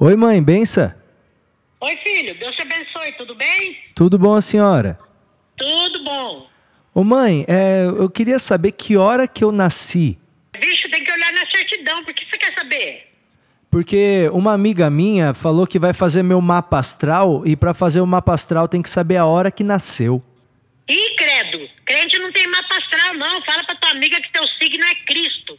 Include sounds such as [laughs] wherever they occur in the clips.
Oi, mãe, benção? Oi, filho, Deus te abençoe, tudo bem? Tudo bom, a senhora? Tudo bom. Ô, mãe, é, eu queria saber que hora que eu nasci. Bicho, tem que olhar na certidão, por que você quer saber? Porque uma amiga minha falou que vai fazer meu mapa astral e para fazer o mapa astral tem que saber a hora que nasceu. Ih, credo, crente não tem mapa astral, não. Fala pra tua amiga que teu signo é Cristo.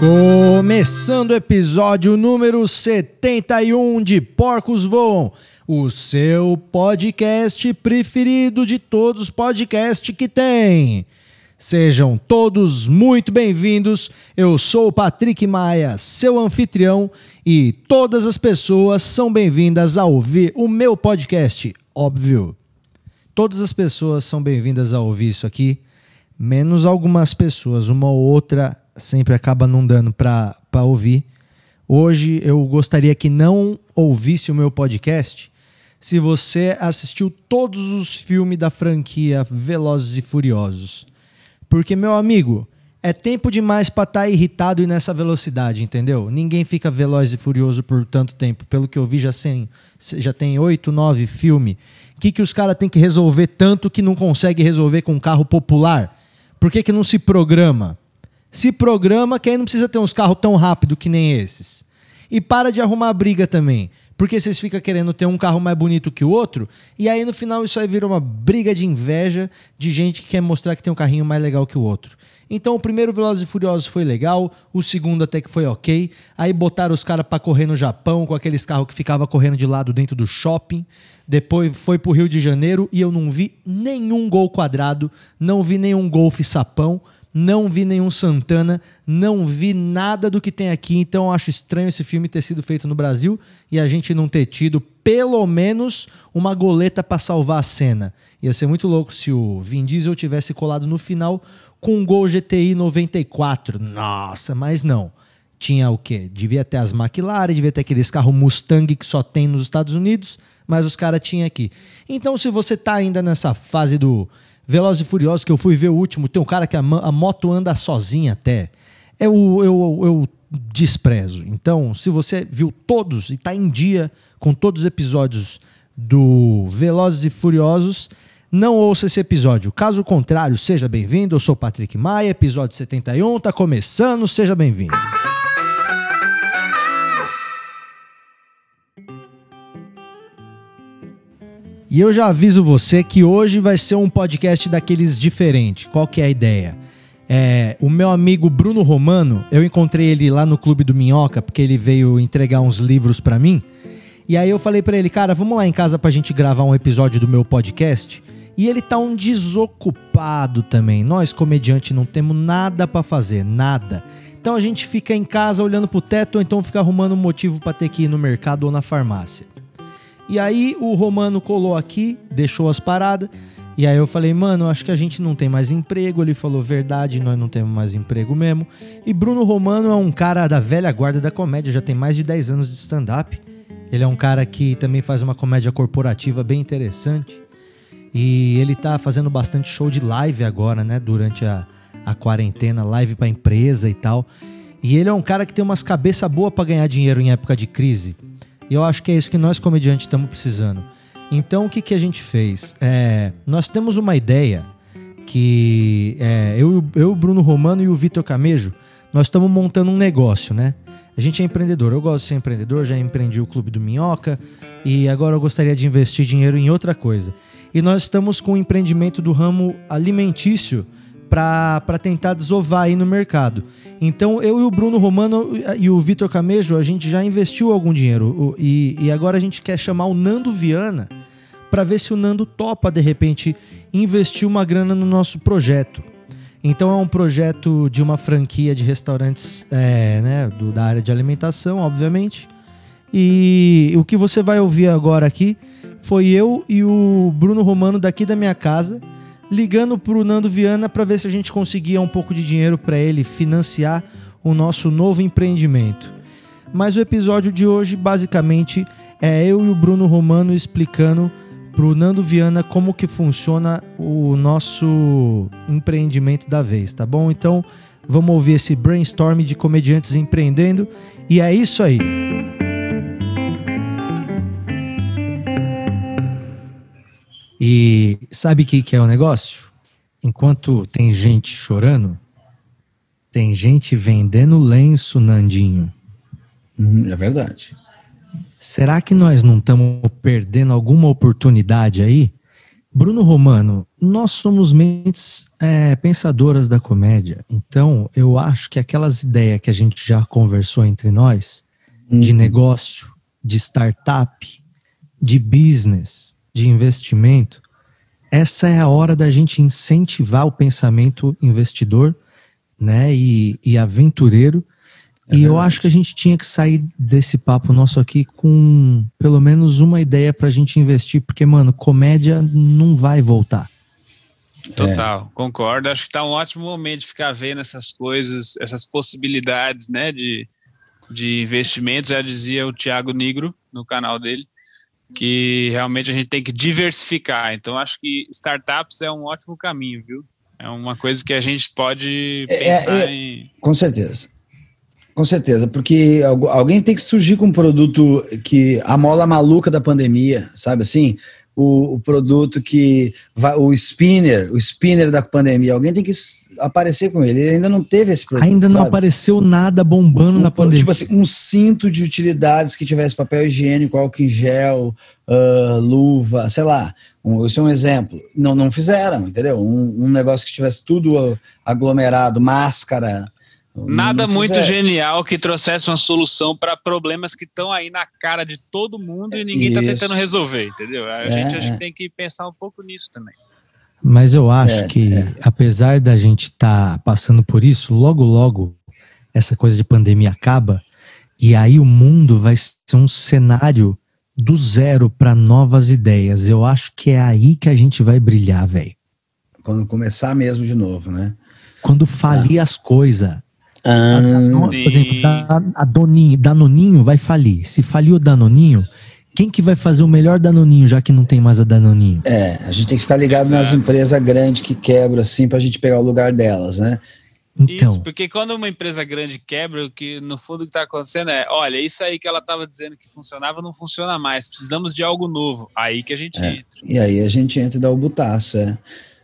Começando o episódio número 71 de Porcos Voam, o seu podcast preferido de todos os podcasts que tem. Sejam todos muito bem-vindos. Eu sou o Patrick Maia, seu anfitrião, e todas as pessoas são bem-vindas a ouvir o meu podcast, óbvio. Todas as pessoas são bem-vindas a ouvir isso aqui, menos algumas pessoas, uma ou outra sempre acaba não dando para ouvir. Hoje eu gostaria que não ouvisse o meu podcast se você assistiu todos os filmes da franquia Velozes e Furiosos. Porque, meu amigo, é tempo demais para estar tá irritado e nessa velocidade, entendeu? Ninguém fica veloz e furioso por tanto tempo. Pelo que eu vi, já, sem, já tem oito, nove filmes. O que, que os caras têm que resolver tanto que não consegue resolver com um carro popular? Por que, que não se programa? Se programa que aí não precisa ter uns carros tão rápido que nem esses. E para de arrumar briga também. Porque vocês ficam querendo ter um carro mais bonito que o outro, e aí no final isso aí vira uma briga de inveja de gente que quer mostrar que tem um carrinho mais legal que o outro. Então o primeiro Velozes e Furiosos foi legal, o segundo até que foi ok. Aí botaram os caras para correr no Japão com aqueles carros que ficava correndo de lado dentro do shopping. Depois foi pro Rio de Janeiro e eu não vi nenhum gol quadrado, não vi nenhum golfe sapão não vi nenhum Santana, não vi nada do que tem aqui, então acho estranho esse filme ter sido feito no Brasil e a gente não ter tido pelo menos uma goleta para salvar a cena. Ia ser muito louco se o Vin Diesel tivesse colado no final com um Gol GTI 94. Nossa, mas não. Tinha o quê? Devia ter as McLaren, devia ter aqueles carros Mustang que só tem nos Estados Unidos, mas os caras tinham aqui. Então, se você tá ainda nessa fase do Velozes e Furiosos, que eu fui ver o último, tem um cara que a, a moto anda sozinha até. Eu, eu, eu desprezo. Então, se você viu todos e está em dia com todos os episódios do Velozes e Furiosos, não ouça esse episódio. Caso contrário, seja bem-vindo. Eu sou Patrick Maia, episódio 71, está começando, seja bem-vindo. E eu já aviso você que hoje vai ser um podcast daqueles diferente. Qual que é a ideia? É, o meu amigo Bruno Romano, eu encontrei ele lá no Clube do Minhoca, porque ele veio entregar uns livros para mim. E aí eu falei para ele, cara, vamos lá em casa pra gente gravar um episódio do meu podcast. E ele tá um desocupado também. Nós, comediante, não temos nada para fazer, nada. Então a gente fica em casa olhando pro teto ou então fica arrumando um motivo para ter que ir no mercado ou na farmácia. E aí o Romano colou aqui, deixou as paradas. E aí eu falei, mano, acho que a gente não tem mais emprego. Ele falou, verdade, nós não temos mais emprego mesmo. E Bruno Romano é um cara da velha guarda da comédia, já tem mais de 10 anos de stand-up. Ele é um cara que também faz uma comédia corporativa bem interessante. E ele tá fazendo bastante show de live agora, né? Durante a, a quarentena, live pra empresa e tal. E ele é um cara que tem umas cabeça boa para ganhar dinheiro em época de crise. E eu acho que é isso que nós, comediantes, estamos precisando. Então, o que, que a gente fez? É, nós temos uma ideia que é, eu, eu, o Bruno Romano e o Vitor Camejo, nós estamos montando um negócio, né? A gente é empreendedor, eu gosto de ser empreendedor, já empreendi o Clube do Minhoca e agora eu gostaria de investir dinheiro em outra coisa. E nós estamos com o um empreendimento do ramo alimentício para tentar desovar aí no mercado. Então, eu e o Bruno Romano e o Vitor Camejo, a gente já investiu algum dinheiro e, e agora a gente quer chamar o Nando Viana para ver se o Nando topa, de repente, investir uma grana no nosso projeto. Então, é um projeto de uma franquia de restaurantes é, né, do, da área de alimentação, obviamente. E o que você vai ouvir agora aqui foi eu e o Bruno Romano daqui da minha casa ligando pro Nando Viana para ver se a gente conseguia um pouco de dinheiro para ele financiar o nosso novo empreendimento. Mas o episódio de hoje basicamente é eu e o Bruno Romano explicando pro Nando Viana como que funciona o nosso empreendimento da vez, tá bom? Então, vamos ouvir esse brainstorm de comediantes empreendendo e é isso aí. E sabe o que, que é o negócio? Enquanto tem gente chorando, tem gente vendendo lenço, Nandinho. Hum, é verdade. Será que nós não estamos perdendo alguma oportunidade aí? Bruno Romano, nós somos mentes é, pensadoras da comédia, então eu acho que aquelas ideias que a gente já conversou entre nós, uhum. de negócio, de startup, de business, de investimento, essa é a hora da gente incentivar o pensamento investidor né, e, e aventureiro é e eu acho que a gente tinha que sair desse papo nosso aqui com pelo menos uma ideia pra gente investir, porque, mano, comédia não vai voltar. Total, é. concordo. Acho que tá um ótimo momento de ficar vendo essas coisas, essas possibilidades, né, de, de investimentos. Já dizia o Thiago Negro no canal dele, que realmente a gente tem que diversificar. Então, acho que startups é um ótimo caminho, viu? É uma coisa que a gente pode é, pensar é, é, em. Com certeza. Com certeza, porque alguém tem que surgir com um produto que a mola maluca da pandemia, sabe assim? O, o, produto que vai, o spinner, o spinner da pandemia, alguém tem que aparecer com ele. Ele ainda não teve esse produto. Ainda não sabe? apareceu nada bombando um, na pandemia. Tipo assim, um cinto de utilidades que tivesse papel higiênico, álcool em gel, uh, luva, sei lá. Um, isso é um exemplo. Não, não fizeram, entendeu? Um, um negócio que tivesse tudo aglomerado, máscara, Nada muito genial que trouxesse uma solução para problemas que estão aí na cara de todo mundo e ninguém está tentando resolver, entendeu? A é, gente acho é. que tem que pensar um pouco nisso também. Mas eu acho é, que, é. apesar da gente estar tá passando por isso, logo, logo, essa coisa de pandemia acaba e aí o mundo vai ser um cenário do zero para novas ideias. Eu acho que é aí que a gente vai brilhar, velho. Quando começar mesmo de novo, né? Quando falir ah. as coisas ah, por exemplo, da, a Doninho, Danoninho vai falir. Se falir o Danoninho, quem que vai fazer o melhor Danoninho, já que não tem mais a Danoninho? É, a gente tem que ficar ligado Exato. nas empresas grandes que quebram, assim, pra gente pegar o lugar delas, né? Então. Isso, porque quando uma empresa grande quebra, o que no fundo o que está acontecendo é, olha, isso aí que ela estava dizendo que funcionava não funciona mais, precisamos de algo novo. Aí que a gente é, entra. E aí a gente entra e dá o butaço, é.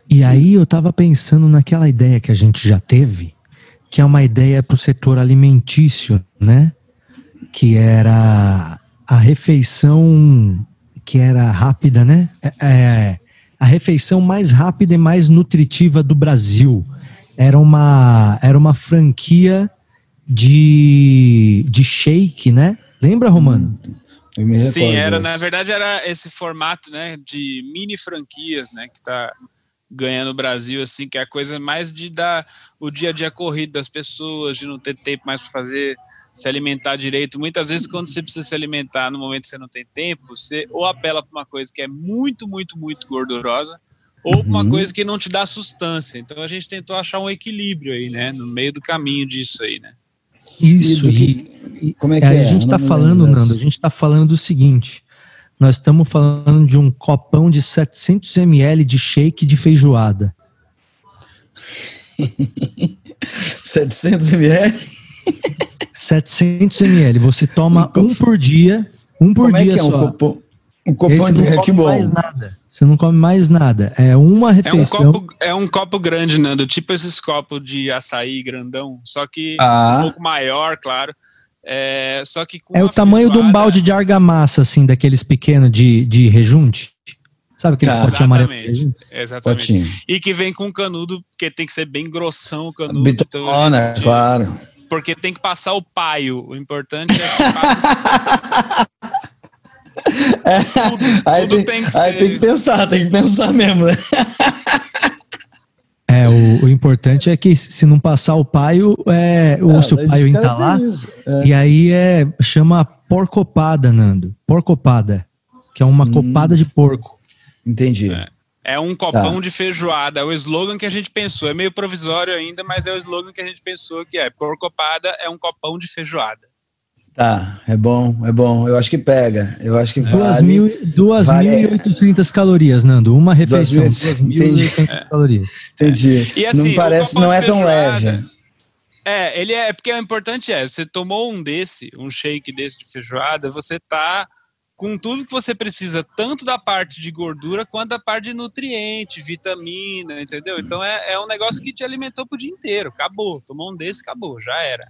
E aí eu tava pensando naquela ideia que a gente já teve, que é uma ideia para o setor alimentício, né? Que era a refeição que era rápida, né? É, é, a refeição mais rápida e mais nutritiva do Brasil. Era uma, era uma franquia de, de shake, né? Lembra, Romano? Hum, Sim, era, na verdade era esse formato, né, de mini franquias, né, que tá ganha no Brasil, assim, que é a coisa mais de dar o dia a dia corrido das pessoas, de não ter tempo mais para fazer, se alimentar direito. Muitas vezes, quando você precisa se alimentar no momento que você não tem tempo, você ou apela para uma coisa que é muito, muito, muito gordurosa, ou para uma uhum. coisa que não te dá sustância. Então a gente tentou achar um equilíbrio aí, né, no meio do caminho disso aí, né. Isso, e, e como é que é? A gente está falando, Nando, a gente está falando do seguinte nós estamos falando de um copão de 700 ml de shake de feijoada. [laughs] 700 ml? [laughs] 700 ml. Você toma um, um por dia, um por Como dia é que é só. Um copão, um copão de é bom. Mais nada. Você não come mais nada. É uma refeição. É um copo, é um copo grande, Nando. Tipo esses copos de açaí grandão, só que ah. um pouco maior, claro. É, só que é o tamanho feijoada... de um balde de argamassa, assim, daqueles pequenos de, de rejunte. Sabe aqueles tá. potinhos amarelos? Exatamente. Potinho. E que vem com canudo, porque tem que ser bem grossão o canudo. Bitona, então, claro. Porque tem que passar o paio. O importante é que passa... [laughs] é, tudo, aí, tudo tem, tem, que aí ser... tem que pensar, tem que pensar mesmo, né? É, o, o, importante é que se não passar o paio, é, o ah, seu paio entalar. É. E aí é, chama porcopada, Nando. Porcopada. Que é uma hum. copada de porco. Entendi. É, é um copão tá. de feijoada. É o slogan que a gente pensou. É meio provisório ainda, mas é o slogan que a gente pensou que é porcopada é um copão de feijoada. Tá, é bom, é bom. Eu acho que pega. Eu acho que vale. 2.800 vale... calorias, Nando. Uma refeição. 2.800 calorias. Entendi. E assim, não parece, não é tão leve. É, ele é porque o importante é, você tomou um desse, um shake desse de feijoada, você tá com tudo que você precisa, tanto da parte de gordura quanto da parte de nutriente, vitamina, entendeu? Então é, é um negócio que te alimentou pro dia inteiro. Acabou. Tomou um desse, acabou, já era.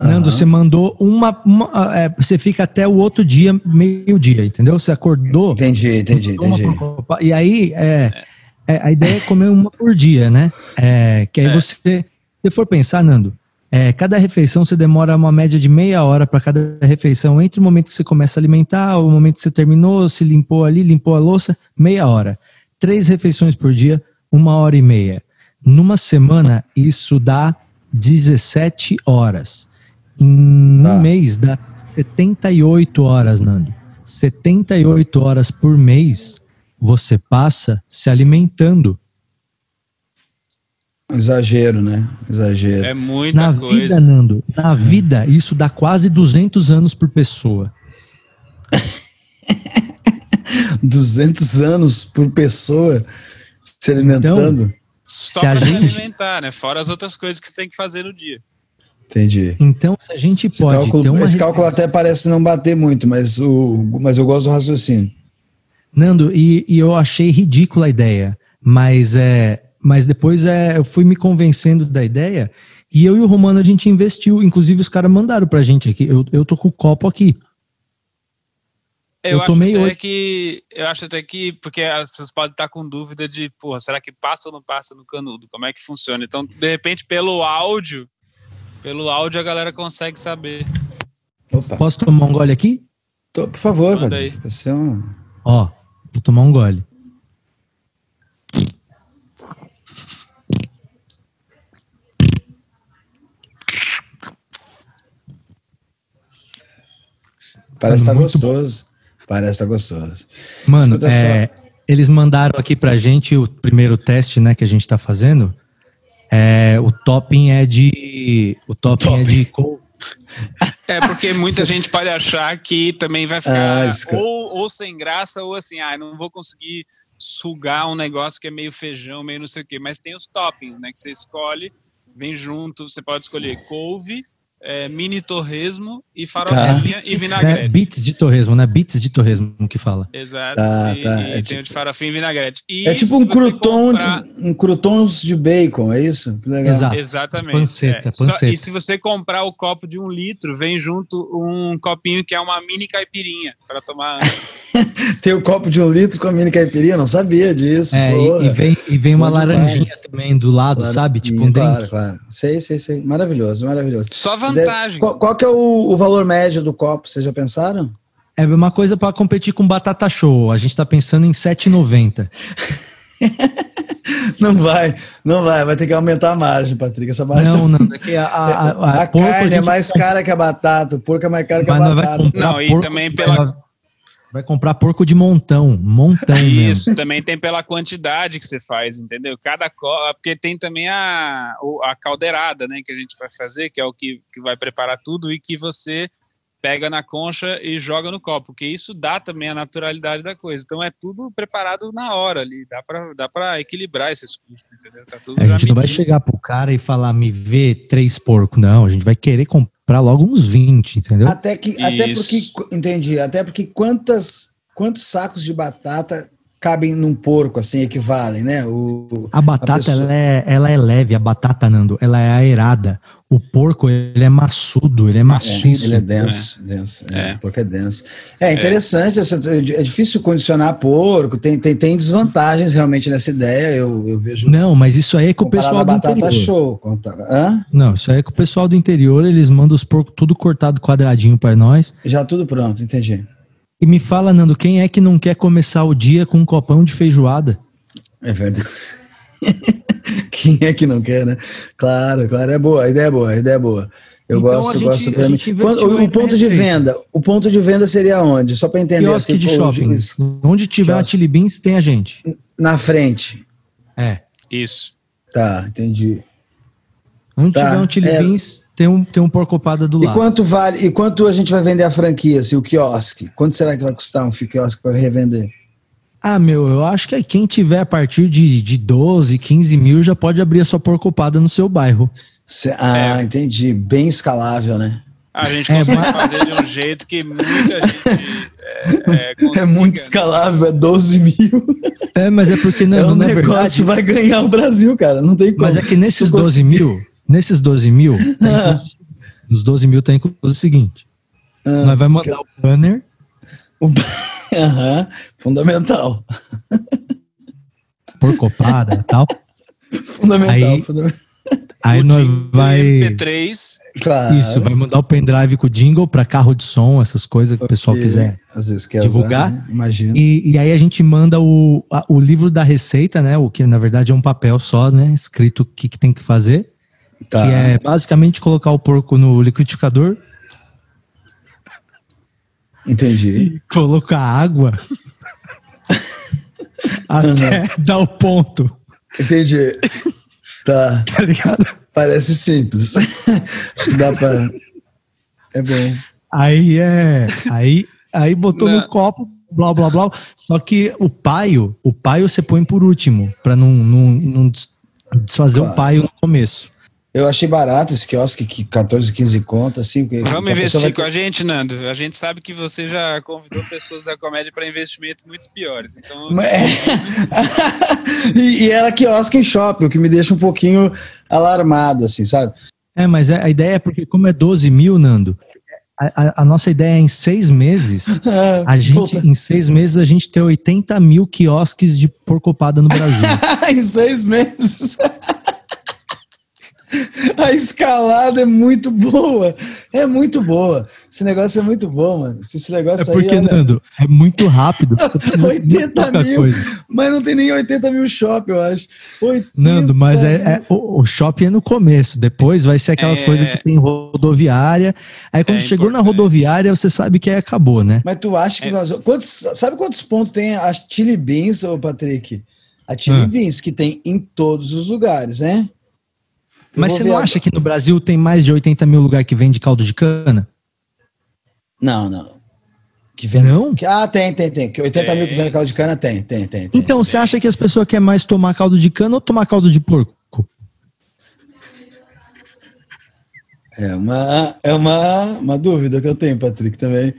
Nando, uhum. você mandou uma. uma é, você fica até o outro dia, meio-dia, entendeu? Você acordou. Entendi, entendi, entendi. Por, e aí, é, é, a ideia é comer uma por dia, né? É, que aí é. você. Se for pensar, Nando, é, cada refeição você demora uma média de meia hora para cada refeição, entre o momento que você começa a alimentar, o momento que você terminou, se limpou ali, limpou a louça, meia hora. Três refeições por dia, uma hora e meia. Numa semana, isso dá 17 horas. Em tá. um mês dá 78 horas, Nando. 78 horas por mês você passa se alimentando. Exagero, né? Exagero. É muita na coisa. vida, Nando, na vida, isso dá quase 200 anos por pessoa. [laughs] 200 anos por pessoa se alimentando? Então, Só para se alimentar, né? Fora as outras coisas que você tem que fazer no dia. Entendi. Então, se a gente esse pode cálculo, ter uma. Esse cálculo até parece não bater muito, mas, o, mas eu gosto do raciocínio. Nando, e, e eu achei ridícula a ideia, mas, é, mas depois é, eu fui me convencendo da ideia e eu e o Romano a gente investiu. Inclusive, os caras mandaram pra gente aqui. Eu, eu tô com o copo aqui. Eu, eu tomei acho até que eu acho até que porque as pessoas podem estar com dúvida de, porra, será que passa ou não passa no canudo? Como é que funciona? Então, de repente, pelo áudio, pelo áudio a galera consegue saber. Opa. Posso tomar um gole aqui? Tô, por favor, Manda aí. Ó, vou tomar um gole. Parece estar tá gostoso. Bom. Parece estar tá gostoso. Mano, é, eles mandaram aqui pra gente o primeiro teste, né, que a gente tá fazendo. É, o topping é de. O topping, topping. é de É porque muita [laughs] gente pode achar que também vai ficar ah, ou, ou sem graça, ou assim, ah, não vou conseguir sugar um negócio que é meio feijão, meio não sei o quê. Mas tem os toppings, né? Que você escolhe, vem junto, você pode escolher couve, é, mini torresmo e farofinha tá. e vinagrete. É, bits de torresmo, né? Bits de torresmo que fala. Exato. Tá, e, tá. E é tem tipo, de farofinha e vinagrete. E é tipo um crouton, comprar... um croutons de bacon, é isso? Que legal. Exato. Exatamente. Panceta, é. panceta. Só, e se você comprar o copo de um litro, vem junto um copinho que é uma mini caipirinha para tomar [laughs] tem o copo de um litro com a mini caipirinha? Não sabia disso. É, e, e, vem, e vem uma laranjinha também do lado, claro, sabe? Tipo um Claro, drink. claro. Sei, sei, sei. Maravilhoso, maravilhoso. Só vantagem. Qual, qual, que é o, o, valor médio do copo? Vocês já pensaram? É uma coisa para competir com batata show. A gente está pensando em 7,90. [laughs] não vai, não vai. Vai ter que aumentar a margem, Patrick. Essa margem não, não. [laughs] É a, a, a, a carne é mais cara que a batata. O porco é mais caro que a batata. Não, e também pela... Vai comprar porco de montão, montão [laughs] Isso, mesmo. também tem pela quantidade que você faz, entendeu? Cada porque tem também a, a caldeirada, né, que a gente vai fazer, que é o que, que vai preparar tudo e que você pega na concha e joga no copo, porque isso dá também a naturalidade da coisa. Então é tudo preparado na hora ali, dá para dá para equilibrar esses custos, entendeu? Tá a gente não vai chegar pro cara e falar me vê três porcos, não, a gente vai querer comprar logo uns 20, entendeu? Até que até porque entendi, até porque quantas quantos sacos de batata cabem num porco, assim, equivalem, né? O, a batata, a pessoa... ela, é, ela é leve, a batata, Nando, ela é aerada. O porco, ele é maçudo, ele é maciço. É, ele é denso, é. denso. É, é. O porco é denso. É interessante, é. é difícil condicionar porco, tem, tem, tem desvantagens realmente nessa ideia, eu, eu vejo... Não, mas isso aí é com o pessoal do interior. show. Hã? Não, isso aí é com o pessoal do interior, eles mandam os porcos tudo cortado quadradinho para nós. Já tudo pronto, entendi. E me fala, Nando, quem é que não quer começar o dia com um copão de feijoada? É verdade. [laughs] quem é que não quer, né? Claro, claro, é boa, a ideia é boa, a ideia é boa. Eu então, gosto, gente, gosto pra mim. Quando, o, o ponto de venda, o ponto de venda seria onde? Só para entender. Quiosque assim, de shopping. De... Onde tiver Quiosque. a Chili Beans, tem a gente. Na frente. É. Isso. Tá, entendi. Onde tá. tiver um Chili é... Beans, tem um, tem um porcopada do e lado. quanto vale? E quanto a gente vai vender a franquia, assim, o quiosque? Quanto será que vai custar um quiosque para revender? Ah, meu, eu acho que quem tiver a partir de, de 12, 15 mil já pode abrir a sua porcopada no seu bairro. Cê, ah, é. entendi. Bem escalável, né? A gente é, consegue é, mas... fazer de um jeito que muita gente é, é, [laughs] é muito escalável, é 12 mil. É, mas é porque não, é um não negócio verdade... que vai ganhar o Brasil, cara. Não tem como. Mas é que nesses 12 mil, Nesses 12 [laughs] mil, tá ah. nos 12 mil tá o seguinte: ah, nós vai mandar que... o banner. O... [laughs] Aham, fundamental. Por copada e tal. Fundamental, aí, fundamental. Aí nós vai. MP3. Claro. Isso, vai mandar o pendrive com o jingle para carro de som, essas coisas que o pessoal quiser às vezes quer divulgar. Usar, né? Imagina. E, e, aí a gente manda o, a, o livro da receita, né? O que na verdade é um papel só, né? Escrito o que, que tem que fazer. Tá. Que é basicamente colocar o porco no liquidificador. Entendi. Colocar água [laughs] até uhum. [laughs] dar o ponto. Entendi. Tá. [laughs] Tá ligado? Parece simples. Acho que dá pra. É bom. Aí é. Aí, aí botou não. no copo, blá blá blá. Só que o paio, o paio você põe por último, pra não, não, não desfazer claro. o paio no começo. Eu achei barato esse quiosque, que 14, 15 contas, assim. Vamos investir com a gente, Nando. A gente sabe que você já convidou pessoas da comédia para investimento muito piores. Então... É. [laughs] e, e era quiosque em shopping, o que me deixa um pouquinho alarmado, assim, sabe? É, mas a ideia é porque, como é 12 mil, Nando, a, a, nossa ideia é em seis meses, [laughs] a gente, em seis meses, a gente ter 80 mil quiosques de porcopada no Brasil. [laughs] em seis meses? [laughs] A escalada é muito boa. É muito boa. Esse negócio é muito bom, mano. Esse negócio é porque, aí, olha... Nando, é muito rápido. Você [laughs] precisa 80 mil. Coisa. Mas não tem nem 80 mil shopping, eu acho. 80 Nando, mas é, é o, o, shopping é no começo. Depois vai ser aquelas é... coisas que tem rodoviária. Aí quando é chegou importante. na rodoviária, você sabe que aí acabou, né? Mas tu acha que é. nós. Quantos, sabe quantos pontos tem a Chili Beans, ô Patrick? A Chili hum. Beans, que tem em todos os lugares, né? Mas você não acha que no Brasil tem mais de 80 mil lugares que vende caldo de cana? Não, não. Que vende... Não? Ah, tem, tem, tem. Que 80 tem. mil que vende caldo de cana tem, tem, tem. tem então, tem. você acha que as pessoas querem mais tomar caldo de cana ou tomar caldo de porco? É uma, é uma, uma dúvida que eu tenho, Patrick, também.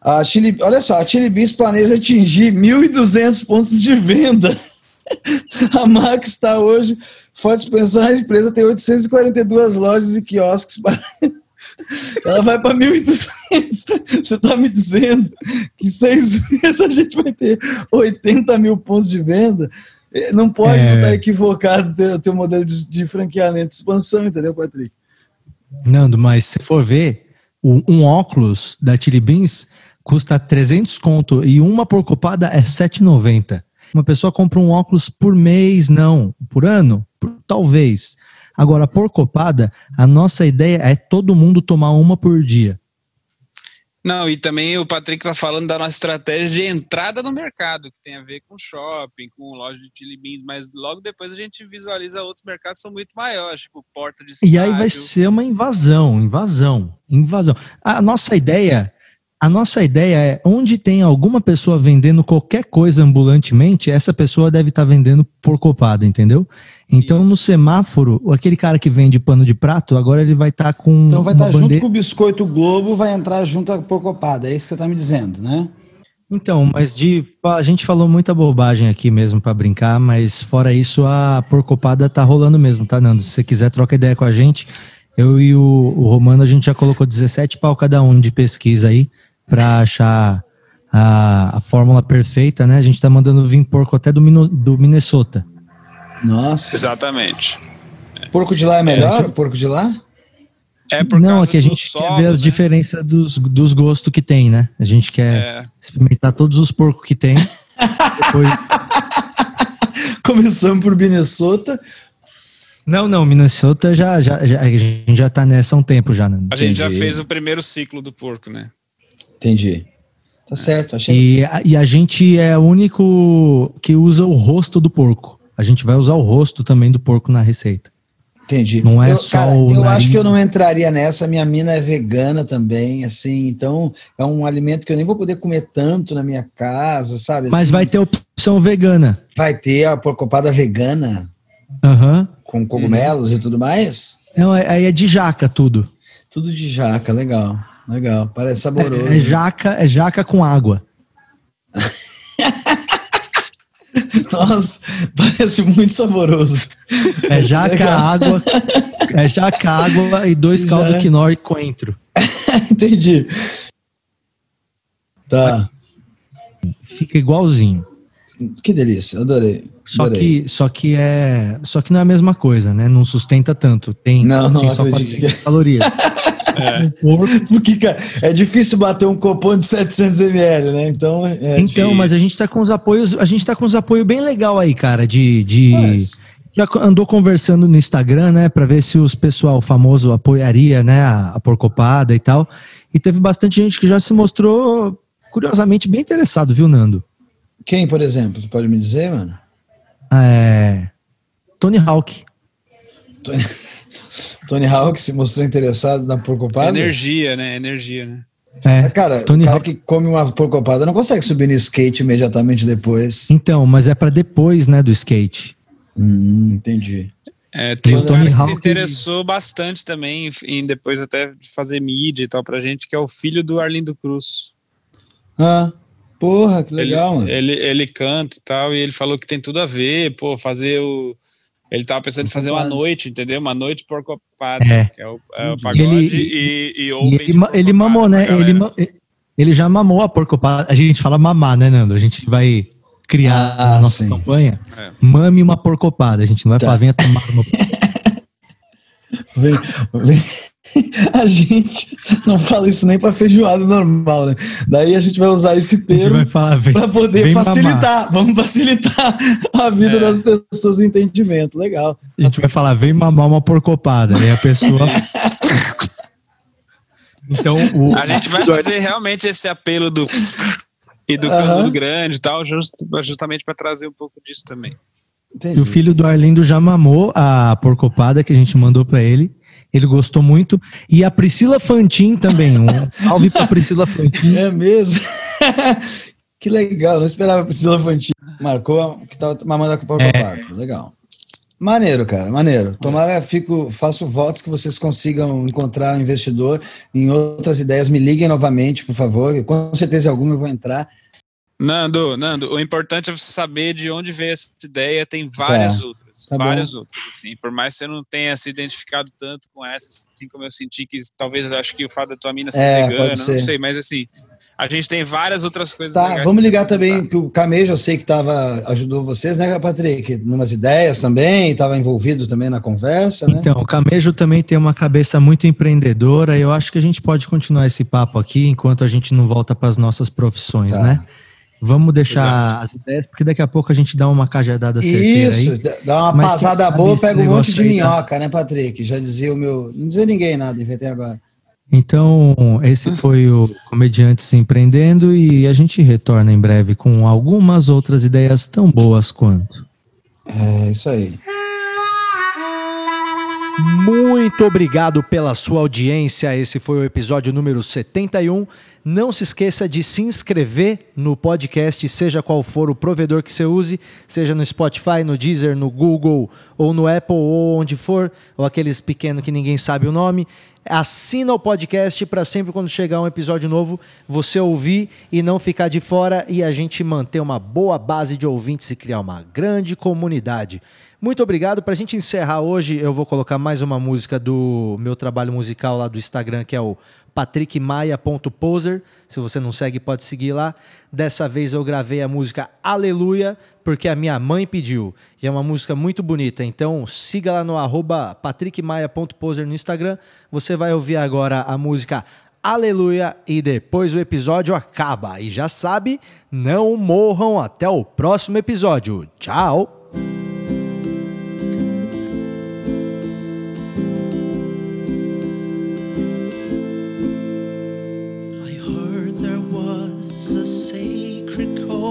A Chile, olha só, a Chili Beans planeja atingir 1.200 pontos de venda. [laughs] A marca está hoje Forte expansão, a empresa tem 842 lojas e quiosques. Para... [laughs] Ela vai para 1.200. Você está me dizendo que em seis [laughs] meses a gente vai ter 80 mil pontos de venda? Não pode é... estar equivocado o teu, modelo de, de franqueamento de expansão, entendeu, Patrick? Nando, mas se for ver, um óculos da Chili Beans custa 300 conto e uma porcopada é 7,90. Uma pessoa compra um óculos por mês, não, por ano, por, talvez. Agora, por copada, a nossa ideia é todo mundo tomar uma por dia. Não, e também o Patrick está falando da nossa estratégia de entrada no mercado, que tem a ver com shopping, com loja de chili beans, mas logo depois a gente visualiza outros mercados que são muito maiores, tipo porta de estádio. E aí vai ser uma invasão, invasão, invasão. A nossa ideia a nossa ideia é, onde tem alguma pessoa vendendo qualquer coisa ambulantemente, essa pessoa deve estar tá vendendo por copada, entendeu? Então, Isso. no semáforo, aquele cara que vende pano de prato, agora ele vai estar tá com. Então, vai estar tá junto com o biscoito Globo, vai entrar junto com a copada. É isso que você está me dizendo, né? Então, mas de a gente falou muita bobagem aqui mesmo para brincar, mas fora isso a porcopada tá rolando mesmo, tá Nando? Se você quiser troca ideia com a gente, eu e o, o Romano a gente já colocou 17 pau cada um de pesquisa aí para achar a, a, fórmula perfeita, né? A gente tá mandando vir porco até do, do Minnesota. Nossa. Exatamente. Porco de lá é melhor? É, tipo, porco de lá? É por Não, aqui a gente solo, quer ver as né? diferenças dos, dos gostos que tem, né? A gente quer é. experimentar todos os porcos que tem. [laughs] depois... Começamos por Minnesota. Não, não, Minnesota já, já, já, a gente já tá nessa há um tempo já. Né? A gente já fez o primeiro ciclo do porco, né? Entendi. Tá certo, achei. E, e a gente é o único que usa o rosto do porco. A gente vai usar o rosto também do porco na receita. Entendi. Não é eu, só cara, Eu acho que eu não entraria nessa. Minha mina é vegana também, assim. Então é um alimento que eu nem vou poder comer tanto na minha casa, sabe? Mas assim, vai ter opção vegana. Vai ter a porcopada vegana. Uhum. Com cogumelos uhum. e tudo mais? Não, é, aí é de jaca tudo. Tudo de jaca, legal. Legal. Parece saboroso. É, é jaca, é jaca com água. [laughs] Nossa, parece muito saboroso. É jaca, água, [laughs] é jaca, água e dois caldo quinó e coentro. [laughs] Entendi. Tá. Fica igualzinho. Que delícia, adorei. Só que, só que é, só que não é a mesma coisa, né? Não sustenta tanto. Tem, não, não só calorias. É. Porque, cara, é difícil bater um copão de 700 ml, né? Então, é então difícil. mas a gente tá com os apoios, a gente tá com os apoios bem legal aí, cara, de, de já andou conversando no Instagram, né, para ver se os pessoal famoso apoiaria, né, a, a porcopada e tal. E teve bastante gente que já se mostrou curiosamente bem interessado, viu, Nando? Quem, por exemplo? Pode me dizer, mano? É... Tony Hawk. Tony... Tony Hawk se mostrou interessado na porcopada? Energia, né? Energia, né? É, cara, Tony cara Hawk... que come uma porcopada não consegue subir no skate imediatamente depois. Então, mas é para depois, né, do skate. Hum, entendi. É, tem um cara que se interessou bastante também em depois até fazer mídia e tal pra gente, que é o filho do Arlindo Cruz. Ah, porra, que legal, ele, mano. Ele, ele canta e tal, e ele falou que tem tudo a ver, pô, fazer o ele tava pensando em fazer uma noite, entendeu? Uma noite por copada, é. que é o, é o pagode ele, e, e open. Ele, ele mamou, né? Ele, ele já mamou a porcopada. A gente fala mamar, né, Nando? A gente vai criar ah, a nossa sim. campanha. É. Mame uma porcopada. A gente não vai tá. falar, venha tomar uma [laughs] Vem, vem. [laughs] A gente não fala isso nem para feijoada normal, né? Daí a gente vai usar esse termo para poder facilitar. Mamar. Vamos facilitar a vida é. das pessoas, o entendimento. Legal. A gente vai falar, vem mamar uma porcopada. Aí a pessoa. [laughs] então, o... A gente vai fazer realmente esse apelo do. e do uhum. grande e tal, just, justamente para trazer um pouco disso também. Entendi. E o filho do Arlindo já mamou a porcopada que a gente mandou para ele. Ele gostou muito. E a Priscila Fantin também. Um [laughs] salve pra Priscila Fantin. É mesmo? [laughs] que legal, não esperava a Priscila Fantin. Marcou que tava mamando a porcopada. É. Legal. Maneiro, cara, maneiro. Tomara, fico, faço votos que vocês consigam encontrar um investidor em outras ideias. Me liguem novamente, por favor. Com certeza alguma eu vou entrar. Nando, Nando, o importante é você saber de onde veio essa ideia. Tem várias tá. outras, tá várias bom. outras. Assim, por mais que você não tenha se identificado tanto com essa, assim como eu senti que talvez eu acho que o fato da tua mina ser é, vegana, ser. não sei, mas assim, a gente tem várias outras coisas. Tá, vamos ligar também que o Camejo eu sei que tava ajudou vocês, né, Patrick? Numas ideias também, estava envolvido também na conversa, né? Então, o Camejo também tem uma cabeça muito empreendedora. E eu acho que a gente pode continuar esse papo aqui enquanto a gente não volta para as nossas profissões, tá. né? Vamos deixar Exato. as ideias, porque daqui a pouco a gente dá uma cajadada certeira Isso, aí. dá uma Mas passada boa, pega um monte de tá? minhoca, tá? né, Patrick? Já dizia o meu... Não dizia ninguém nada, inventei agora. Então, esse foi o Comediantes Empreendendo e a gente retorna em breve com algumas outras ideias tão boas quanto. É, isso aí. Muito obrigado pela sua audiência. Esse foi o episódio número 71. Não se esqueça de se inscrever no podcast, seja qual for o provedor que você use, seja no Spotify, no Deezer, no Google, ou no Apple, ou onde for, ou aqueles pequenos que ninguém sabe o nome. Assina o podcast para sempre quando chegar um episódio novo você ouvir e não ficar de fora e a gente manter uma boa base de ouvintes e criar uma grande comunidade. Muito obrigado. Para a gente encerrar hoje, eu vou colocar mais uma música do meu trabalho musical lá do Instagram, que é o patrickmaia.poser. Se você não segue, pode seguir lá. Dessa vez eu gravei a música Aleluia, porque a minha mãe pediu. E é uma música muito bonita. Então siga lá no arroba patrickmaia.poser no Instagram. Você vai ouvir agora a música Aleluia e depois o episódio acaba. E já sabe, não morram até o próximo episódio. Tchau!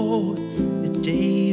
the day